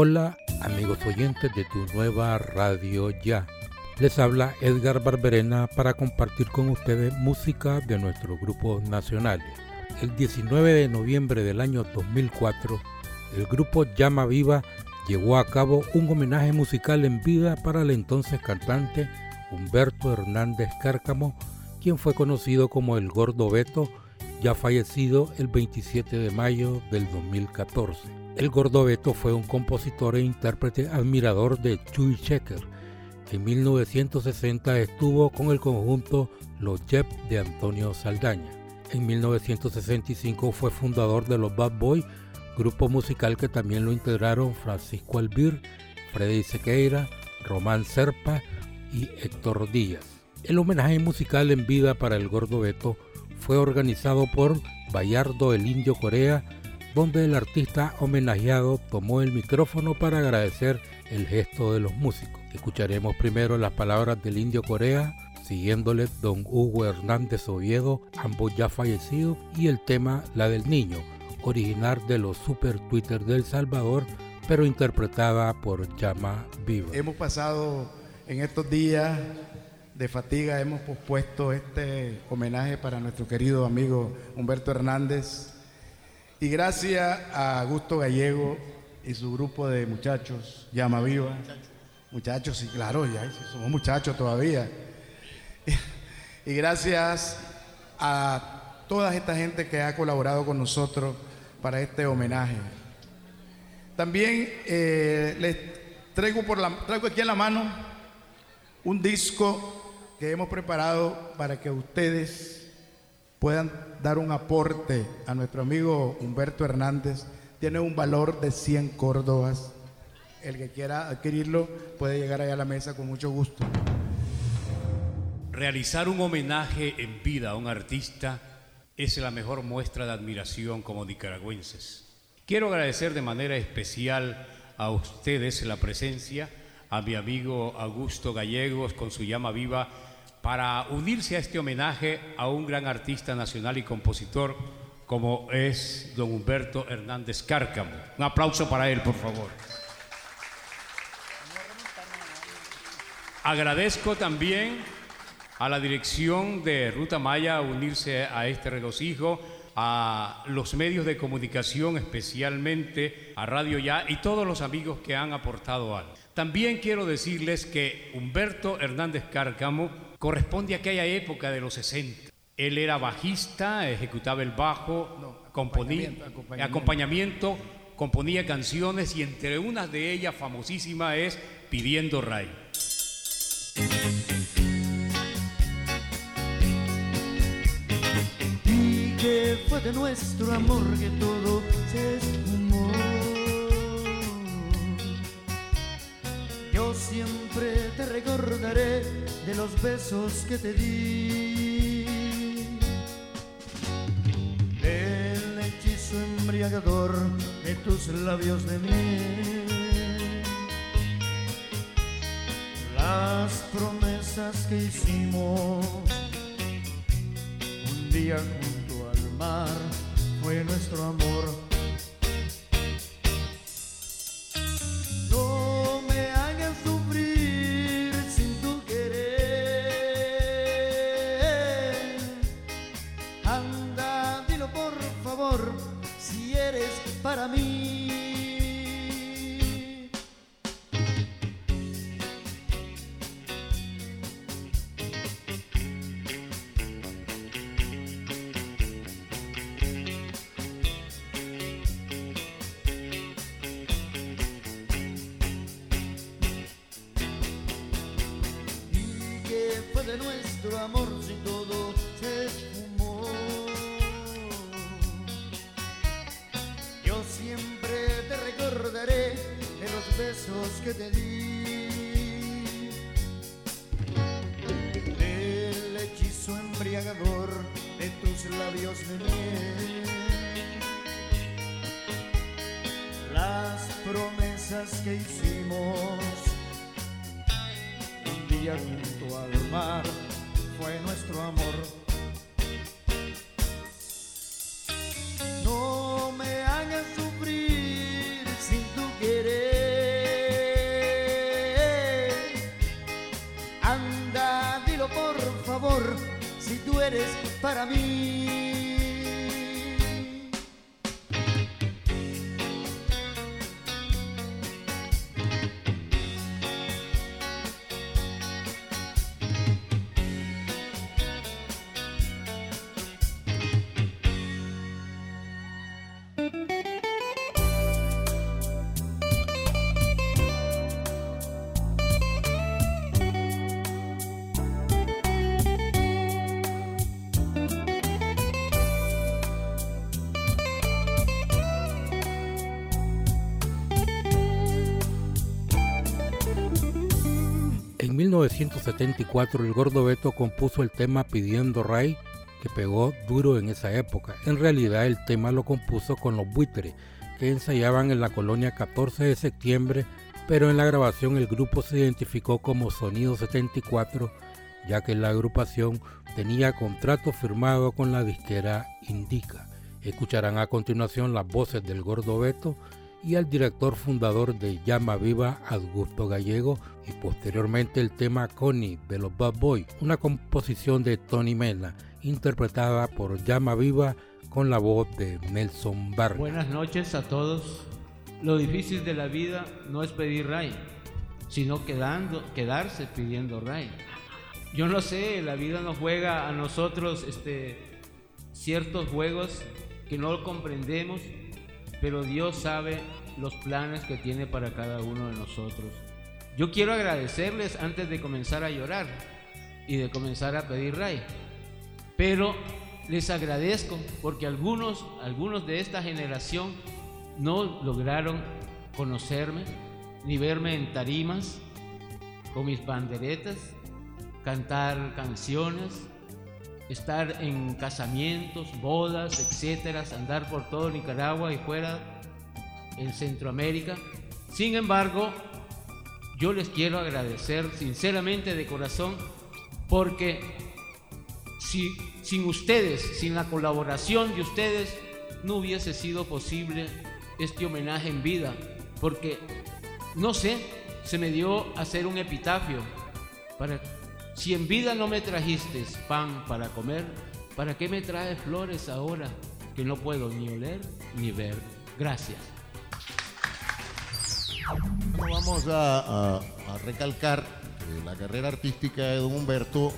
Hola amigos oyentes de tu nueva radio ya. Les habla Edgar Barberena para compartir con ustedes música de nuestros grupos nacionales. El 19 de noviembre del año 2004, el grupo Llama Viva llevó a cabo un homenaje musical en vida para el entonces cantante Humberto Hernández Cárcamo, quien fue conocido como el Gordo Beto, ya fallecido el 27 de mayo del 2014. El Gordo Beto fue un compositor e intérprete admirador de Chuy Checker, que en 1960 estuvo con el conjunto Los Jep de Antonio Saldaña. En 1965 fue fundador de los Bad Boys, grupo musical que también lo integraron Francisco Albir, Freddy Sequeira, Román Serpa y Héctor Díaz. El homenaje musical en vida para el Gordo Beto fue organizado por Bayardo el Indio Corea, donde el artista homenajeado tomó el micrófono para agradecer el gesto de los músicos. Escucharemos primero las palabras del Indio Corea, siguiéndole don Hugo Hernández Oviedo, ambos ya fallecidos, y el tema La del Niño, original de los Super Twitter del Salvador, pero interpretada por Llama Viva. Hemos pasado en estos días de fatiga, hemos pospuesto este homenaje para nuestro querido amigo Humberto Hernández y gracias a Augusto Gallego y su grupo de muchachos, Llama Viva. Muchachos, sí, claro, ya somos muchachos todavía. Y gracias a toda esta gente que ha colaborado con nosotros para este homenaje. También eh, les traigo, por la, traigo aquí en la mano un disco que hemos preparado para que ustedes puedan dar un aporte a nuestro amigo Humberto Hernández. Tiene un valor de 100 córdobas. El que quiera adquirirlo puede llegar allá a la mesa con mucho gusto. Realizar un homenaje en vida a un artista es la mejor muestra de admiración como nicaragüenses. Quiero agradecer de manera especial a ustedes la presencia, a mi amigo Augusto Gallegos con su llama viva para unirse a este homenaje a un gran artista nacional y compositor como es don Humberto Hernández Cárcamo. Un aplauso para él, por favor. Agradezco también a la dirección de Ruta Maya unirse a este regocijo, a los medios de comunicación, especialmente a Radio Ya y todos los amigos que han aportado algo. También quiero decirles que Humberto Hernández Cárcamo corresponde a aquella época de los 60. Él era bajista, ejecutaba el bajo, componía acompañamiento, acompañamiento, componía canciones y entre unas de ellas famosísima es Pidiendo Ray. Y que fue de nuestro amor que todo se esfumó. Yo siempre te recordaré de los besos que te di. El hechizo embriagador de tus labios de miel. Las promesas que hicimos un día junto al mar fue nuestro amor junto al mar fue nuestro amor. No me hagas sufrir sin tu querer. Anda, dilo por favor, si tú eres para mí. 1974 el gordo Beto compuso el tema Pidiendo Ray que pegó duro en esa época. En realidad el tema lo compuso con los buitres que ensayaban en la colonia 14 de septiembre, pero en la grabación el grupo se identificó como Sonido 74 ya que la agrupación tenía contrato firmado con la disquera Indica. Escucharán a continuación las voces del gordo Beto y al director fundador de Llama Viva, Augusto Gallego, y posteriormente el tema Connie de los Bad Boys, una composición de Tony Mena, interpretada por Llama Viva con la voz de Nelson Vargas. Buenas noches a todos. Lo difícil de la vida no es pedir ray, sino quedando, quedarse pidiendo ray. Yo no sé, la vida nos juega a nosotros este, ciertos juegos que no comprendemos, pero Dios sabe los planes que tiene para cada uno de nosotros. Yo quiero agradecerles antes de comenzar a llorar y de comenzar a pedir ray, pero les agradezco porque algunos, algunos de esta generación no lograron conocerme ni verme en tarimas con mis banderetas, cantar canciones, estar en casamientos, bodas, etcétera, andar por todo Nicaragua y fuera en Centroamérica. Sin embargo, yo les quiero agradecer sinceramente de corazón porque si sin ustedes, sin la colaboración de ustedes, no hubiese sido posible este homenaje en vida, porque no sé, se me dio hacer un epitafio para si en vida no me trajiste pan para comer, ¿para qué me traes flores ahora que no puedo ni oler ni ver? Gracias. Vamos a, a- a recalcar que la carrera artística de don Humberto,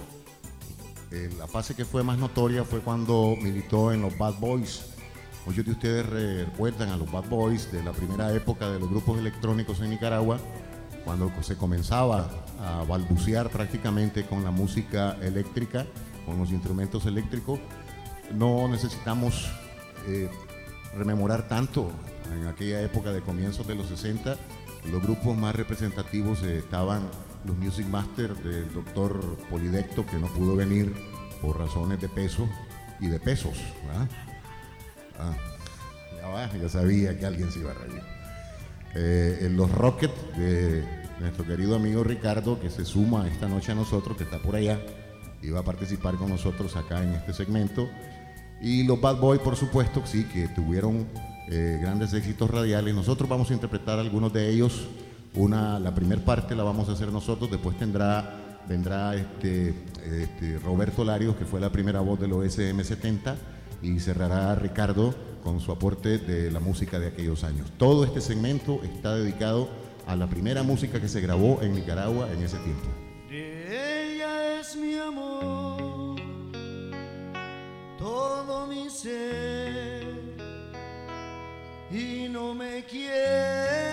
eh, la fase que fue más notoria fue cuando militó en los Bad Boys. Muchos de ustedes recuerdan a los Bad Boys de la primera época de los grupos electrónicos en Nicaragua, cuando se comenzaba a balbucear prácticamente con la música eléctrica, con los instrumentos eléctricos. No necesitamos eh, rememorar tanto. En aquella época de comienzos de los 60, los grupos más representativos eh, estaban los Music Masters del doctor Polidecto, que no pudo venir por razones de peso y de pesos. Ah, ya sabía que alguien se iba a reír. Eh, en los Rockets de nuestro querido amigo Ricardo, que se suma esta noche a nosotros, que está por allá, y va a participar con nosotros acá en este segmento. Y los Bad Boys, por supuesto, sí, que tuvieron eh, grandes éxitos radiales. Nosotros vamos a interpretar algunos de ellos. Una, la primera parte la vamos a hacer nosotros, después tendrá, vendrá este, este Roberto Larios, que fue la primera voz del OSM 70, y cerrará Ricardo con su aporte de la música de aquellos años. Todo este segmento está dedicado a la primera música que se grabó en Nicaragua en ese tiempo. Ella es mi amor, todo mi ser, y no me quiere.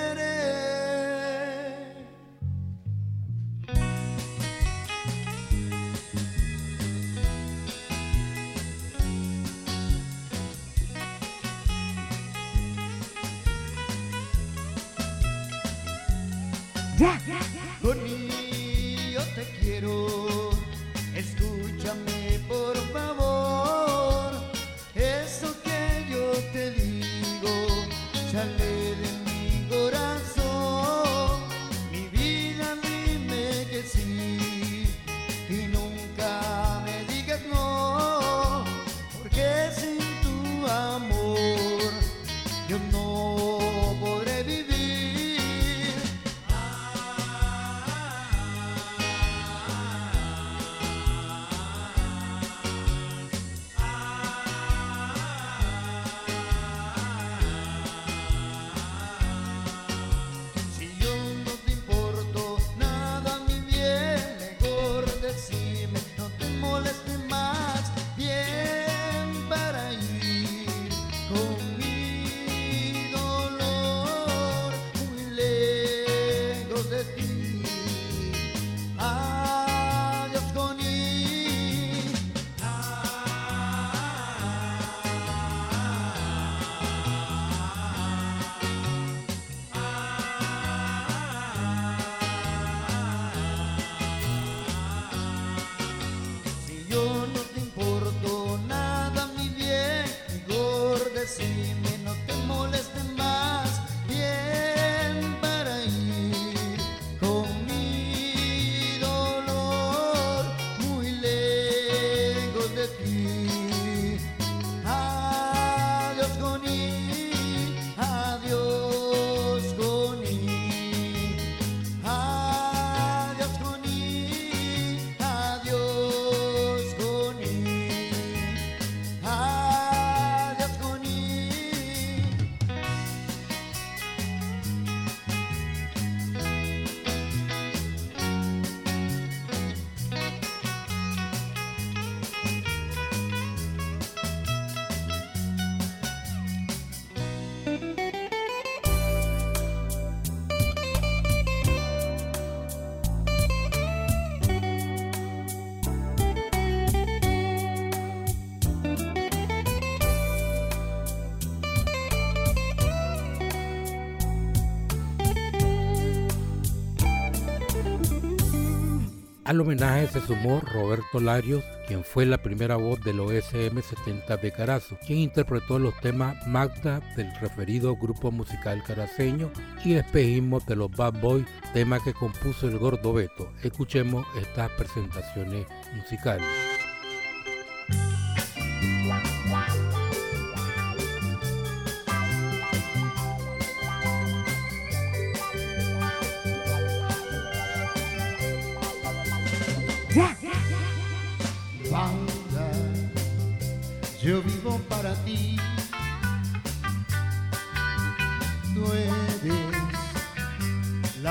Al homenaje se sumó Roberto Larios, quien fue la primera voz del OSM 70 de Carazo, quien interpretó los temas Magda del referido grupo musical caraceño y Espejismo de los Bad Boys, tema que compuso el Gordo Beto. Escuchemos estas presentaciones musicales.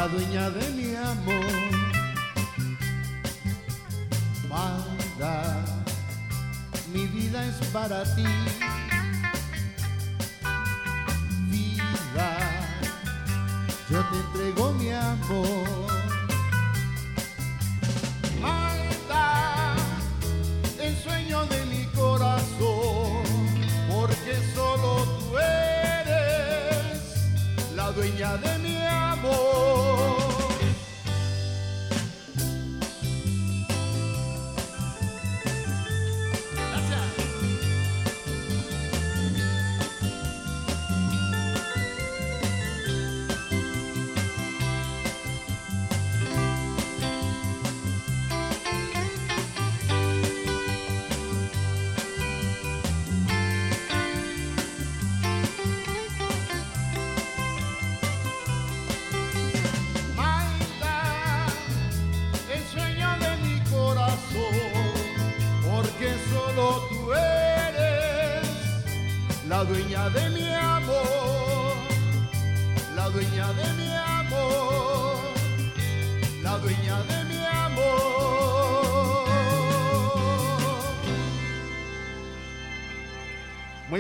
La dueña de mi amor. Banda, mi vida es para ti. Vida, yo te entrego mi amor. Magda, el sueño de mi corazón, porque solo tú eres la dueña de mi amor.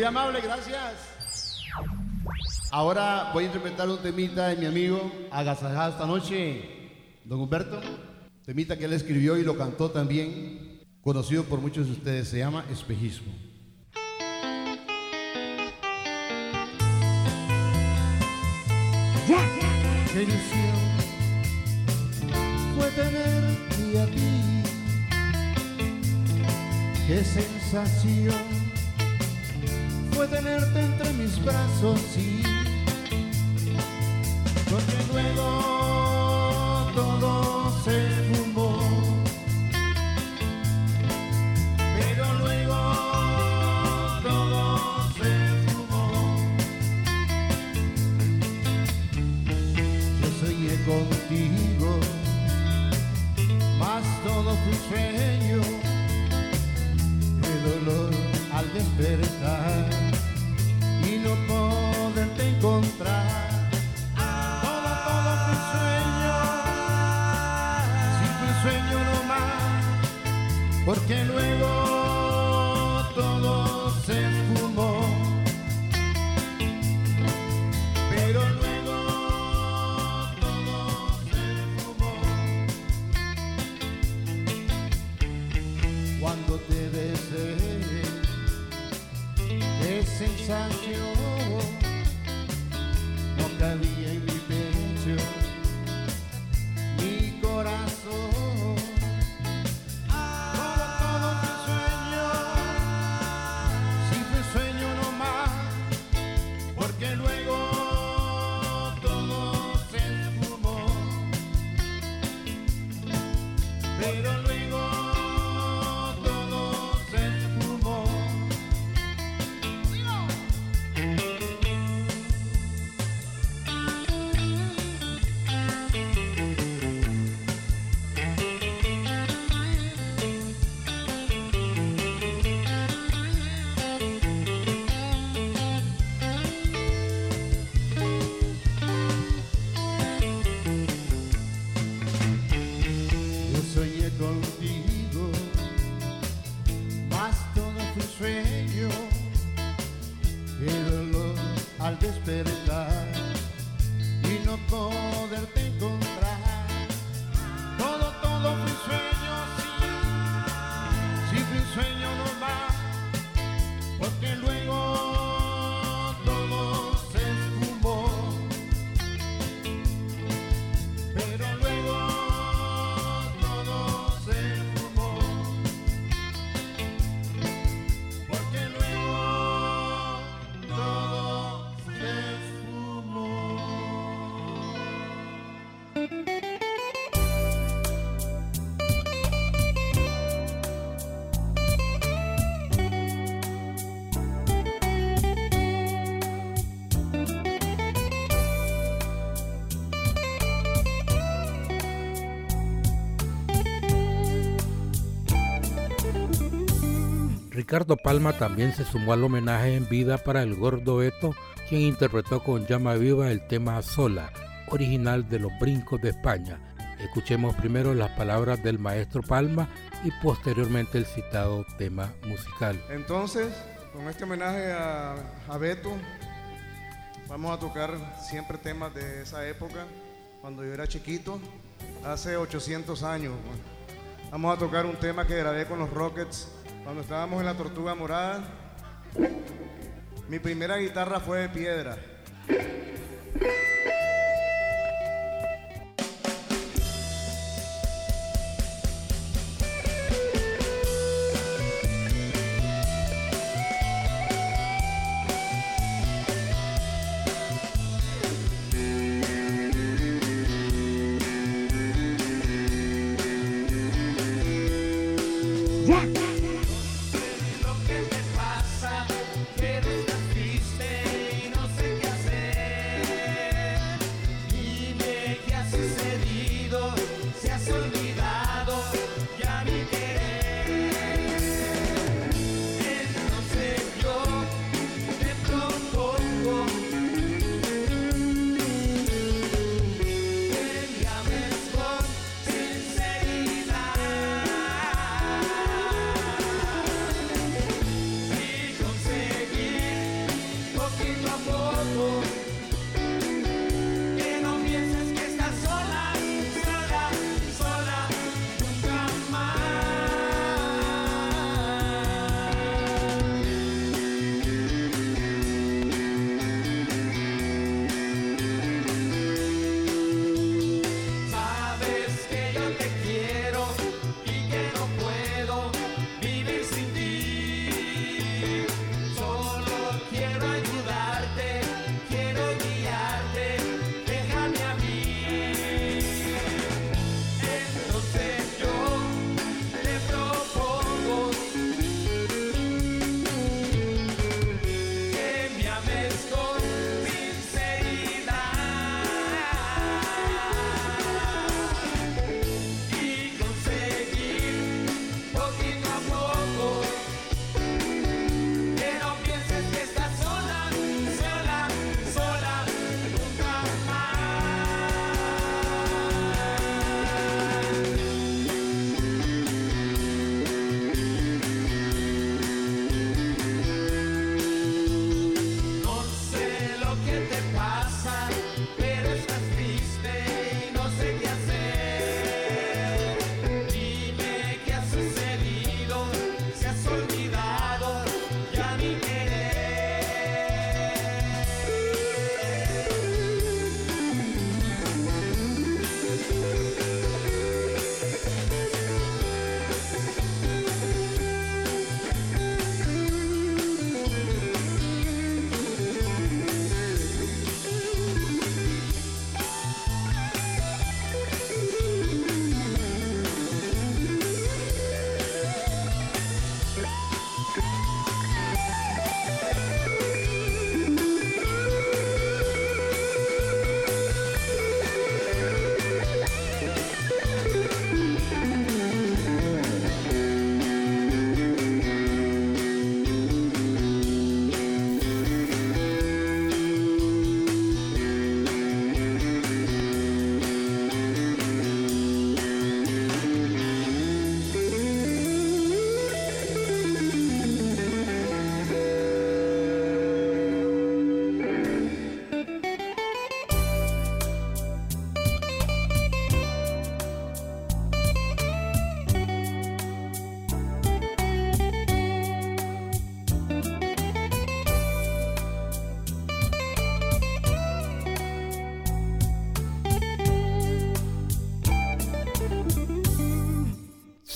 Amable, gracias. Ahora voy a interpretar un temita de mi amigo agasajado esta noche, don Humberto. Temita que él escribió y lo cantó también, conocido por muchos de ustedes, se llama Espejismo. Qué ilusión tenerte a ti. Qué sensación fue tenerte entre mis brazos, sí. Porque luego todo se fumó. Pero luego todo se fumó. Yo soñé contigo, más todo fue sueño. El dolor al despertar y no poderte encontrar. Todo, todo fue sueño, fue sueño nomás, porque luego todo qué sensación Ricardo Palma también se sumó al homenaje en vida para el gordo Beto, quien interpretó con llama viva el tema Sola, original de los Brincos de España. Escuchemos primero las palabras del maestro Palma y posteriormente el citado tema musical. Entonces, con este homenaje a, Beto, vamos a tocar siempre temas de esa época, cuando yo era chiquito, hace 800 años. bueno. Vamos a tocar un tema que grabé con los Rockets cuando estábamos en la Tortuga Morada. Mi primera guitarra fue de piedra. Lo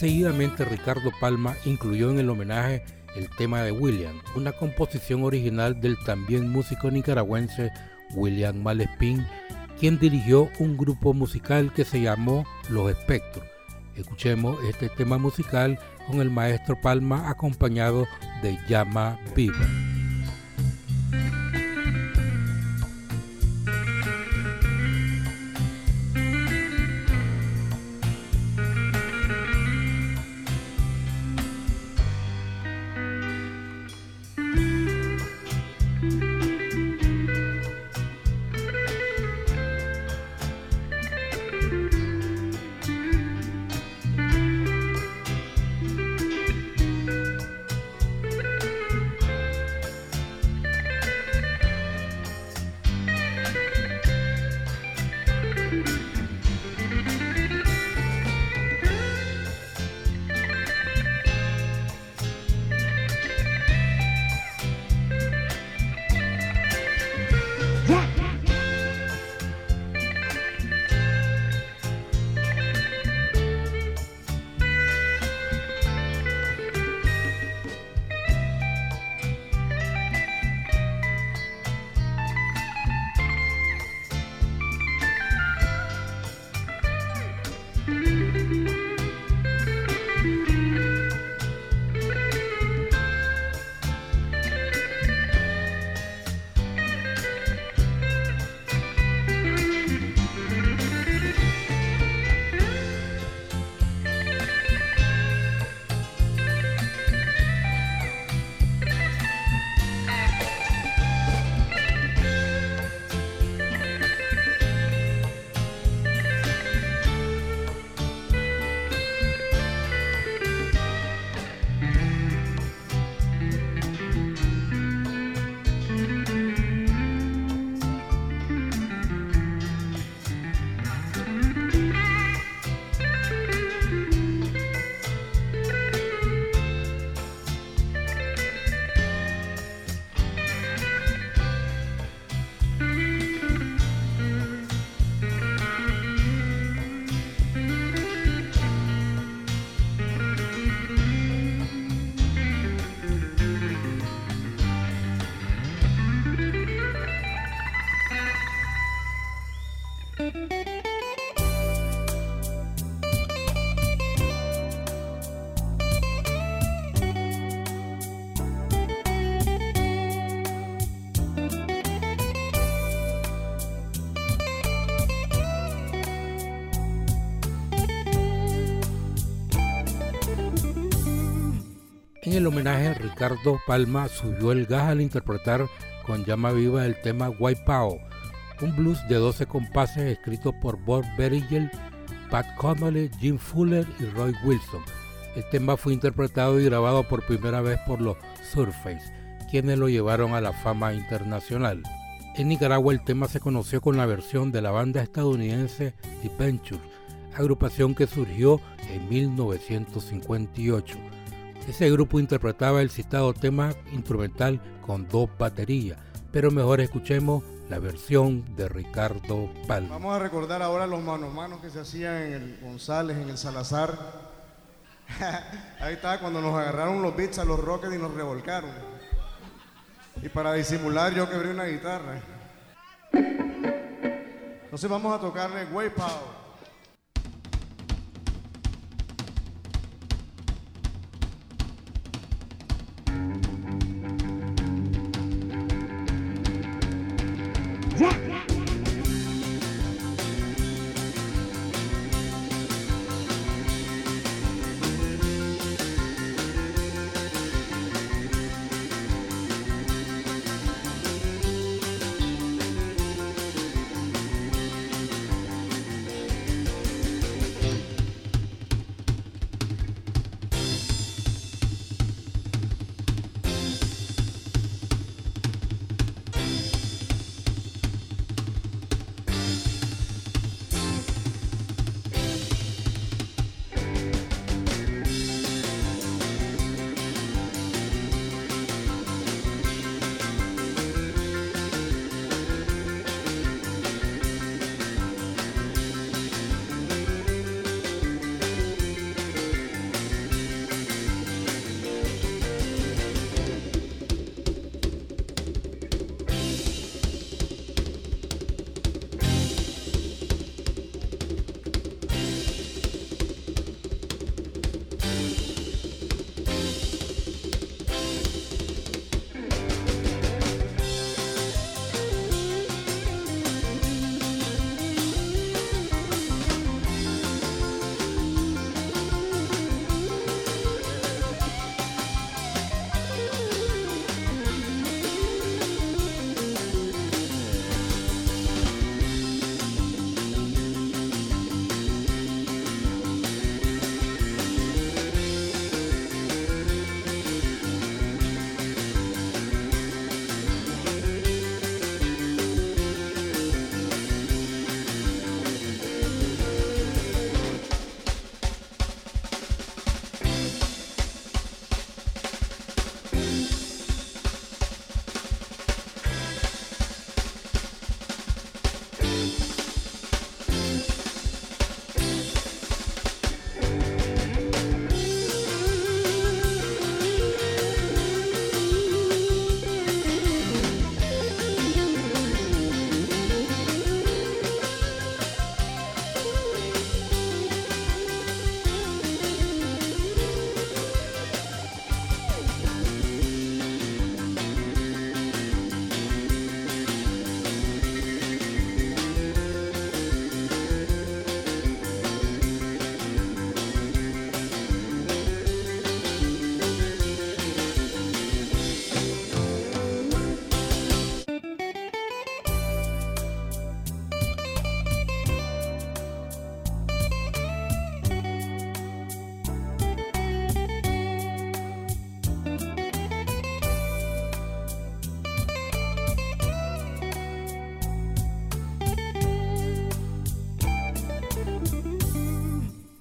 Seguidamente Ricardo Palma incluyó en el homenaje el tema de William, una composición original del también músico nicaragüense William Malespín, quien dirigió un grupo musical que se llamó Los Espectros. Escuchemos este tema musical con el maestro Palma acompañado de Llama Viva. Homenaje, Ricardo Palma subió el gas al interpretar con llama viva el tema Wipeout, un blues de 12 compases escrito por Bob Berigel, Pat Connolly, Jim Fuller y Roy Wilson. El tema fue interpretado y grabado por primera vez por los Surface, quienes lo llevaron a la fama internacional. En Nicaragua el tema se conoció con la versión de la banda estadounidense The Ventures, agrupación que surgió en 1958. Ese grupo interpretaba el citado tema instrumental con dos baterías, pero mejor escuchemos la versión de Ricardo Palma. Vamos a recordar ahora los manos manos que se hacían en el González, en el Salazar. Ahí está cuando nos agarraron los beats a los Rockets y nos revolcaron. Y para disimular yo quebré una guitarra. Entonces vamos a tocarle Way Power. Yeah.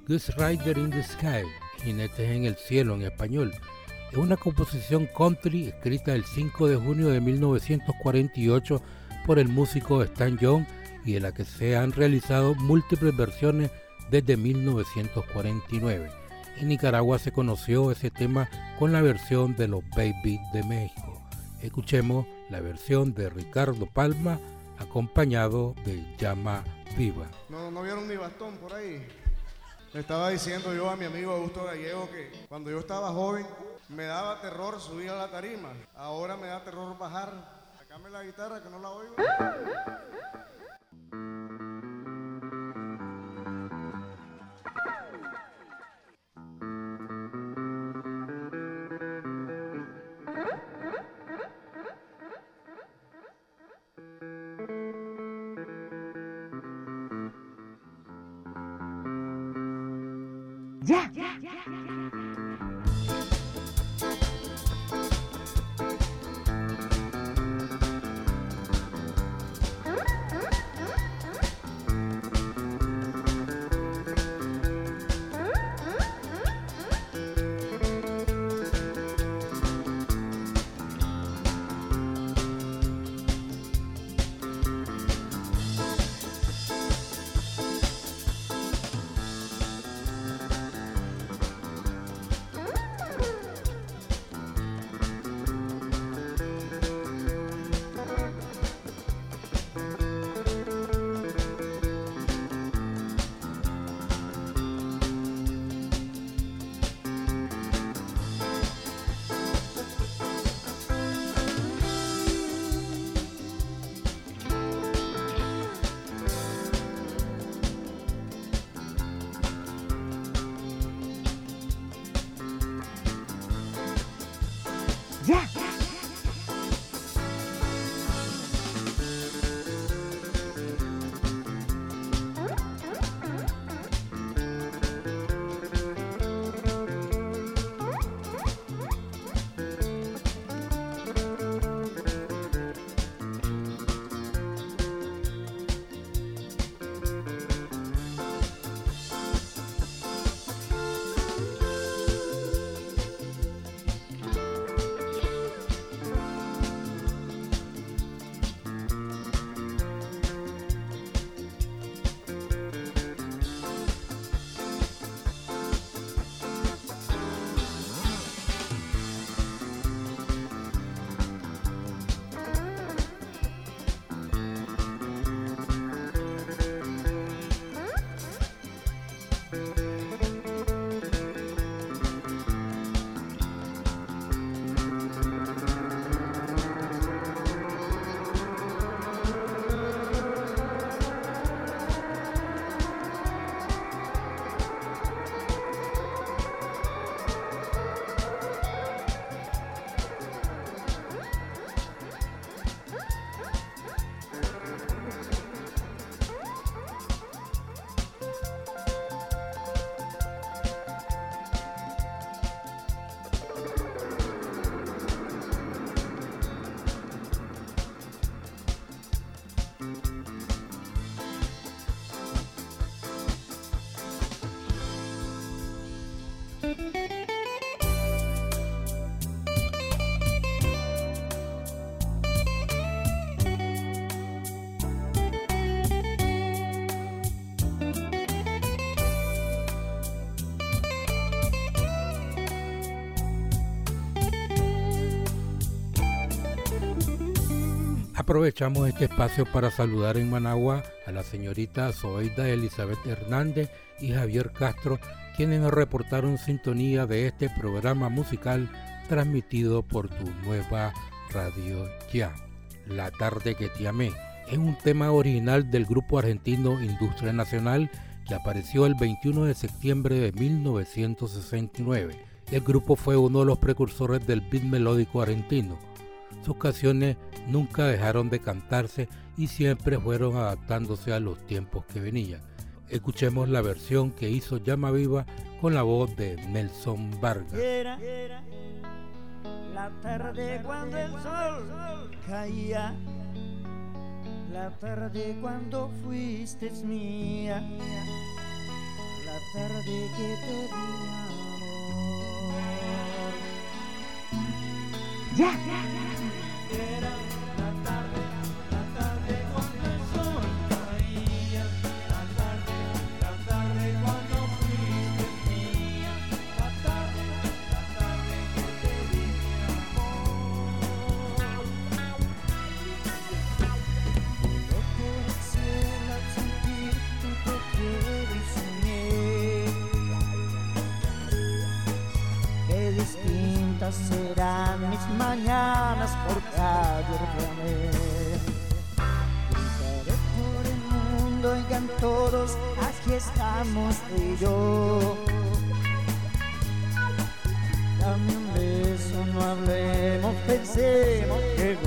Goose Rider in the Sky, Jinetes en el Cielo en español. Es una composición country escrita el 5 de junio de 1948 por el músico Stan Young y de la que se han realizado múltiples versiones desde 1949. En Nicaragua se conoció ese tema con la versión de los Baby de México. Escuchemos la versión de Ricardo Palma acompañado de Llama Viva. No, no vieron mi bastón por ahí. Le estaba diciendo yo a mi amigo Augusto Gallego que cuando yo estaba joven me daba terror subir a la tarima. Ahora me da terror bajar. Sacame la guitarra que no la oigo. Aprovechamos este espacio para saludar en Managua a la señorita Zoeida Elizabeth Hernández y Javier Castro, quienes nos reportaron sintonía de este programa musical transmitido por tu nueva radio ya. La tarde que te amé es un tema original del grupo argentino Industria Nacional que apareció el 21 de septiembre de 1969. El grupo fue uno de los precursores del beat melódico argentino sus canciones nunca dejaron de cantarse y siempre fueron adaptándose a los tiempos que venían. Escuchemos la versión que hizo Llama Viva con la voz de Nelson Vargas. Era, la tarde cuando el sol caía, la tarde cuando fuiste mía, la tarde que te di amor. Ya, ya. mañanas porque ayer planeé. Buscaré por el mundo, oigan todos, aquí estamos tú y yo. Dame un beso, no hablemos, pensemos que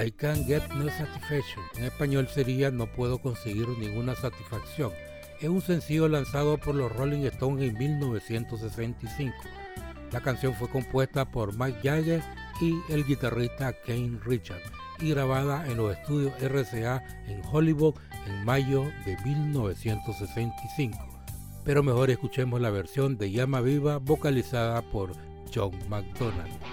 I can't get no satisfaction. En español sería No puedo conseguir ninguna satisfacción. Es un sencillo lanzado por los Rolling Stones en 1965. La canción fue compuesta por Mike Jagger y el guitarrista Kane Richards y grabada en los estudios RCA en Hollywood en mayo de 1965. Pero mejor escuchemos la versión de Llama Viva vocalizada por John McDonald.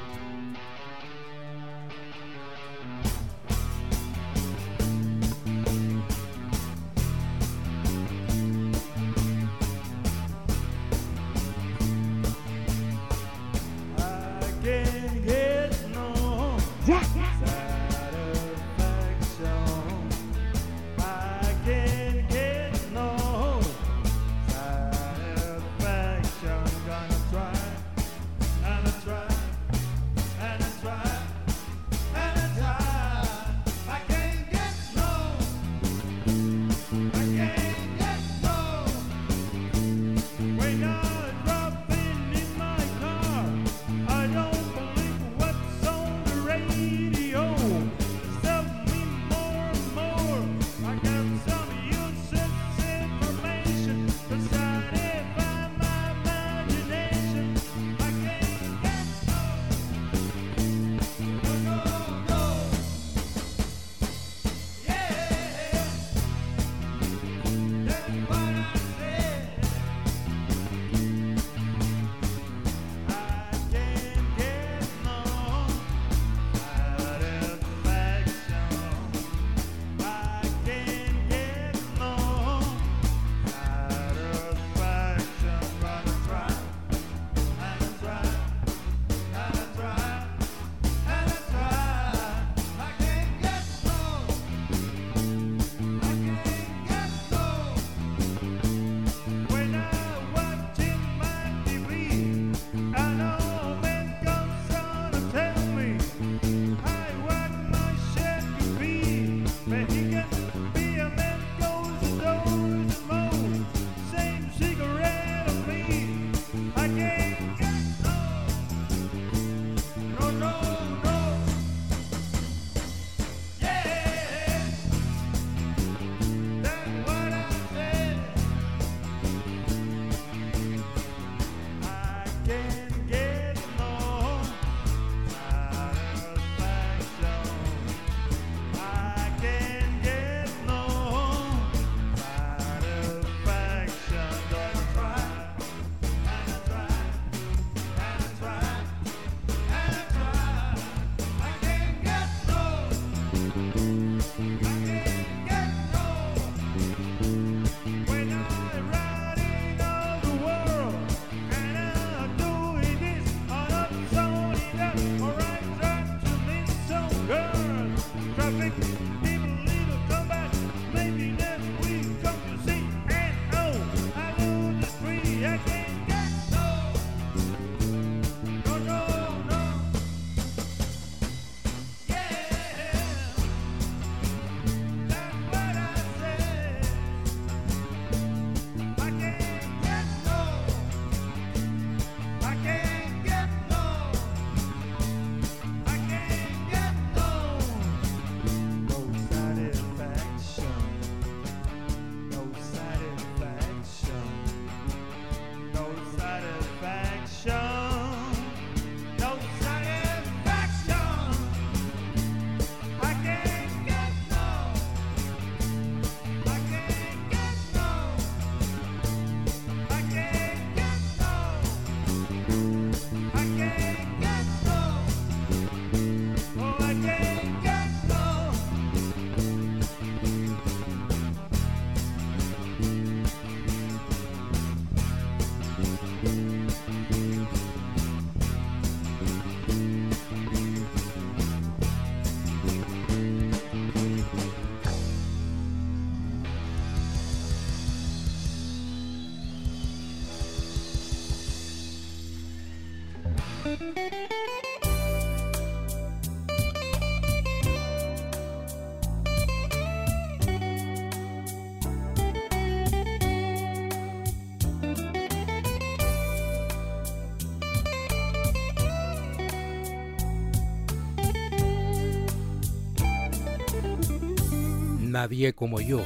Nadie como yo.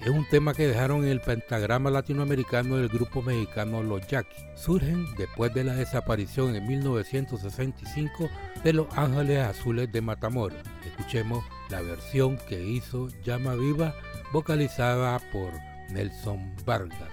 Es un tema que dejaron en el pentagrama latinoamericano del grupo mexicano Los Yaquis. Surgen después de la desaparición en 1965 de Los Ángeles Azules de Matamoros. Escuchemos la versión que hizo Llama Viva vocalizada por Nelson Vargas.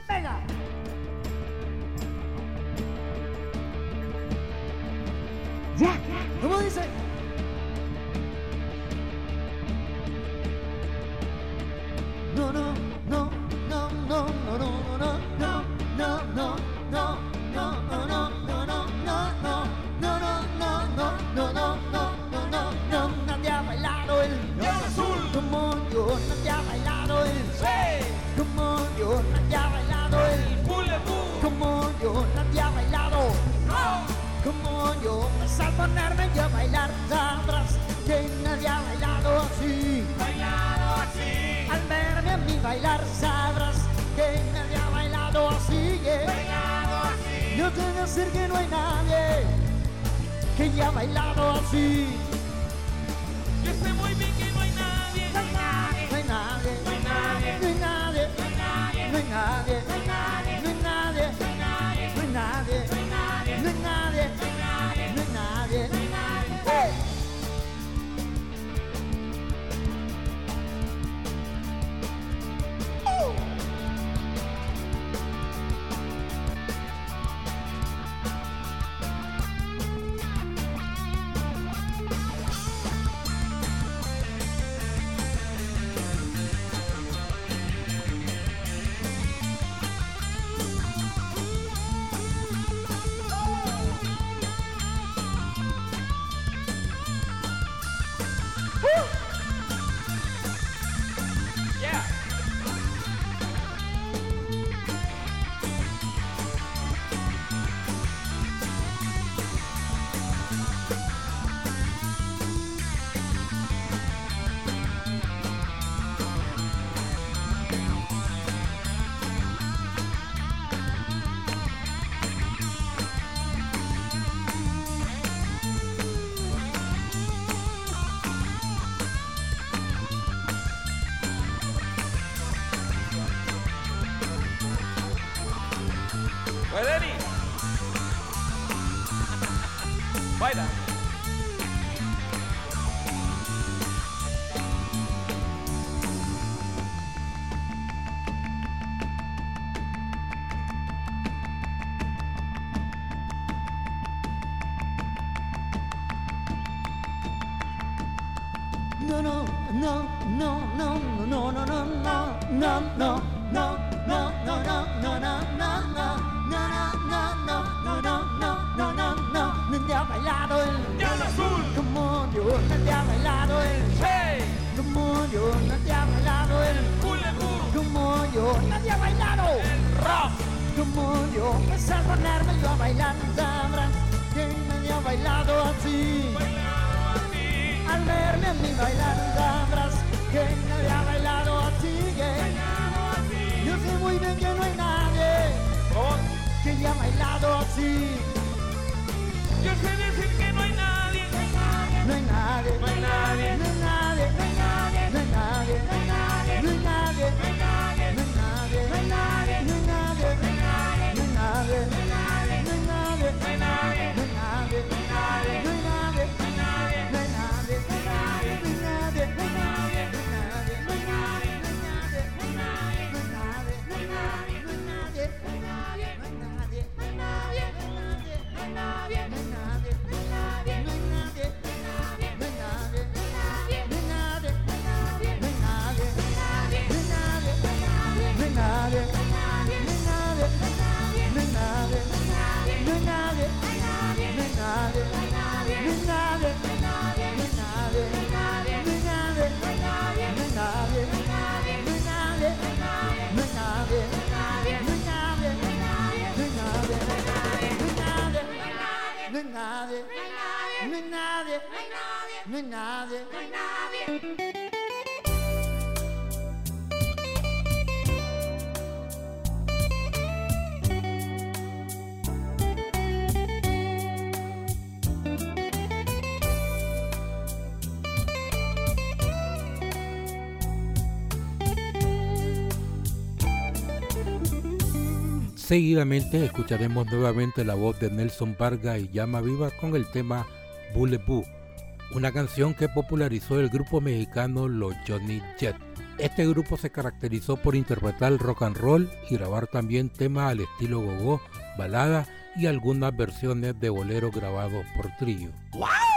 bailado el hey. Como yo nadie ha bailado el Como yo nadie ha bailado el rock. Como yo pues al ponerme yo a bailar sabrás que nadie ha bailado Bailado Al verme a mí bailar sabrás que nadie ha bailado Bailado Yo sé muy bien que no hay nadie que haya bailado así Yo sé decir nadie, Seguidamente escucharemos nuevamente la voz de Nelson Vargas y Llama Viva con el tema Bullet Boo, una canción que popularizó el grupo mexicano Los Johnny Jet. Este grupo se caracterizó por interpretar rock and roll y grabar también temas al estilo gogo, balada y algunas versiones de boleros grabados por trío. Love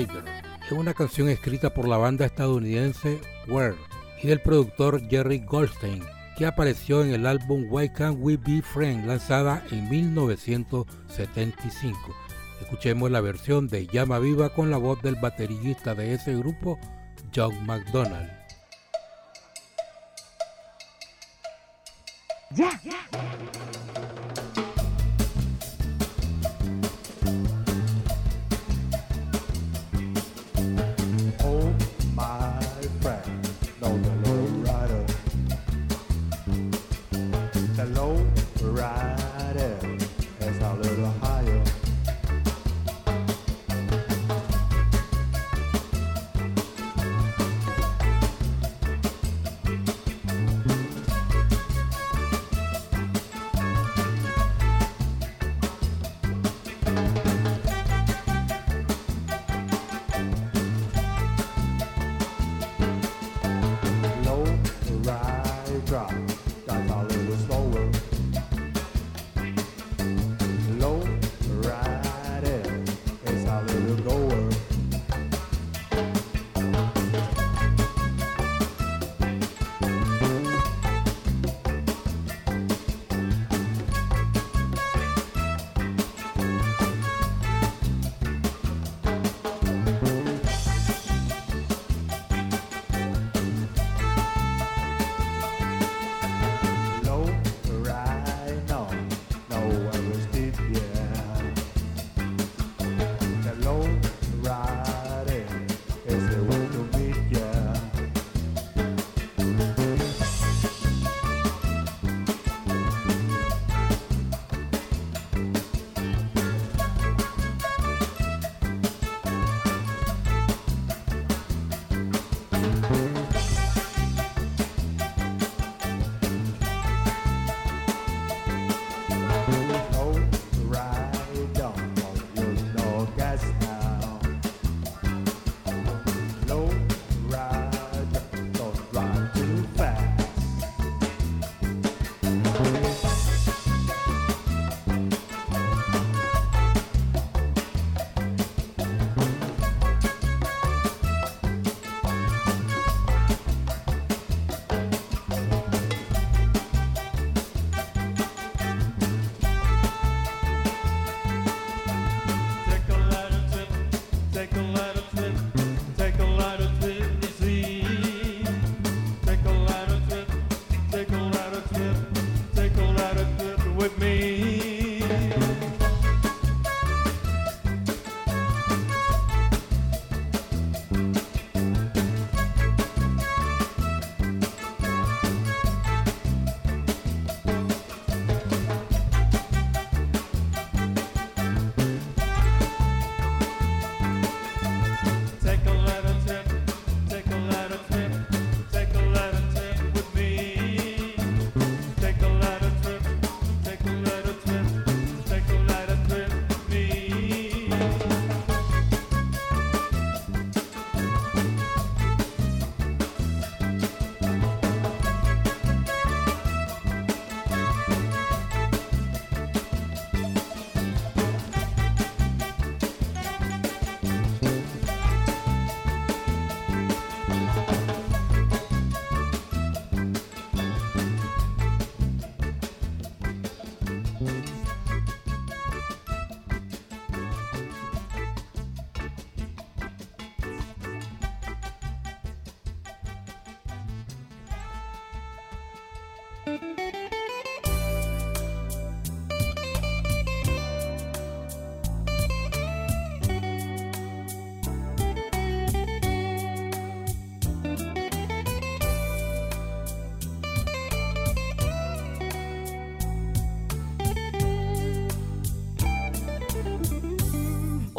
Es una canción escrita por la banda estadounidense Where y del productor Jerry Goldstein, que apareció en el álbum Why Can't We Be Friends lanzada en 1975. Escuchemos la versión de Llama Viva con la voz del baterista de ese grupo, John McDonald.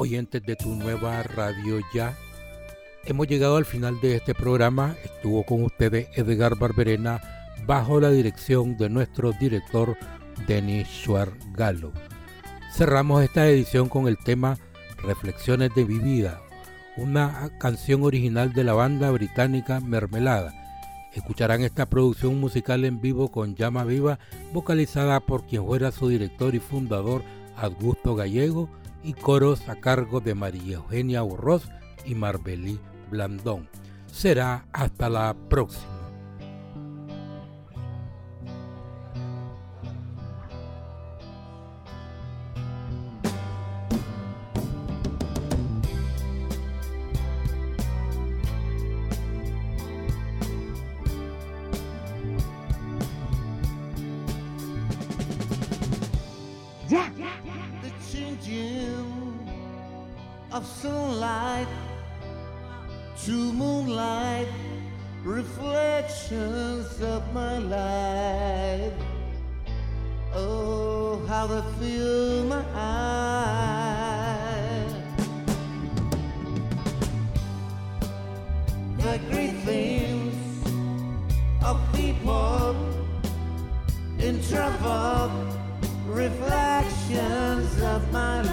Oyentes de tu nueva radio ya. Hemos llegado al final de este programa. Estuvo con ustedes Edgar Barberena bajo la dirección de nuestro director Denis Galo. Cerramos esta edición con el tema Reflexiones de mi vida, una canción original de la banda británica Mermelada. Escucharán esta producción musical en vivo con Llama Viva, vocalizada por quien fuera su director y fundador, Augusto Gallego, y coros a cargo de María Eugenia Burros y Marbelí Blandón. Será hasta la próxima. Of my life. Oh, how they fill my eyes. The great things of people in trouble, reflections of my life.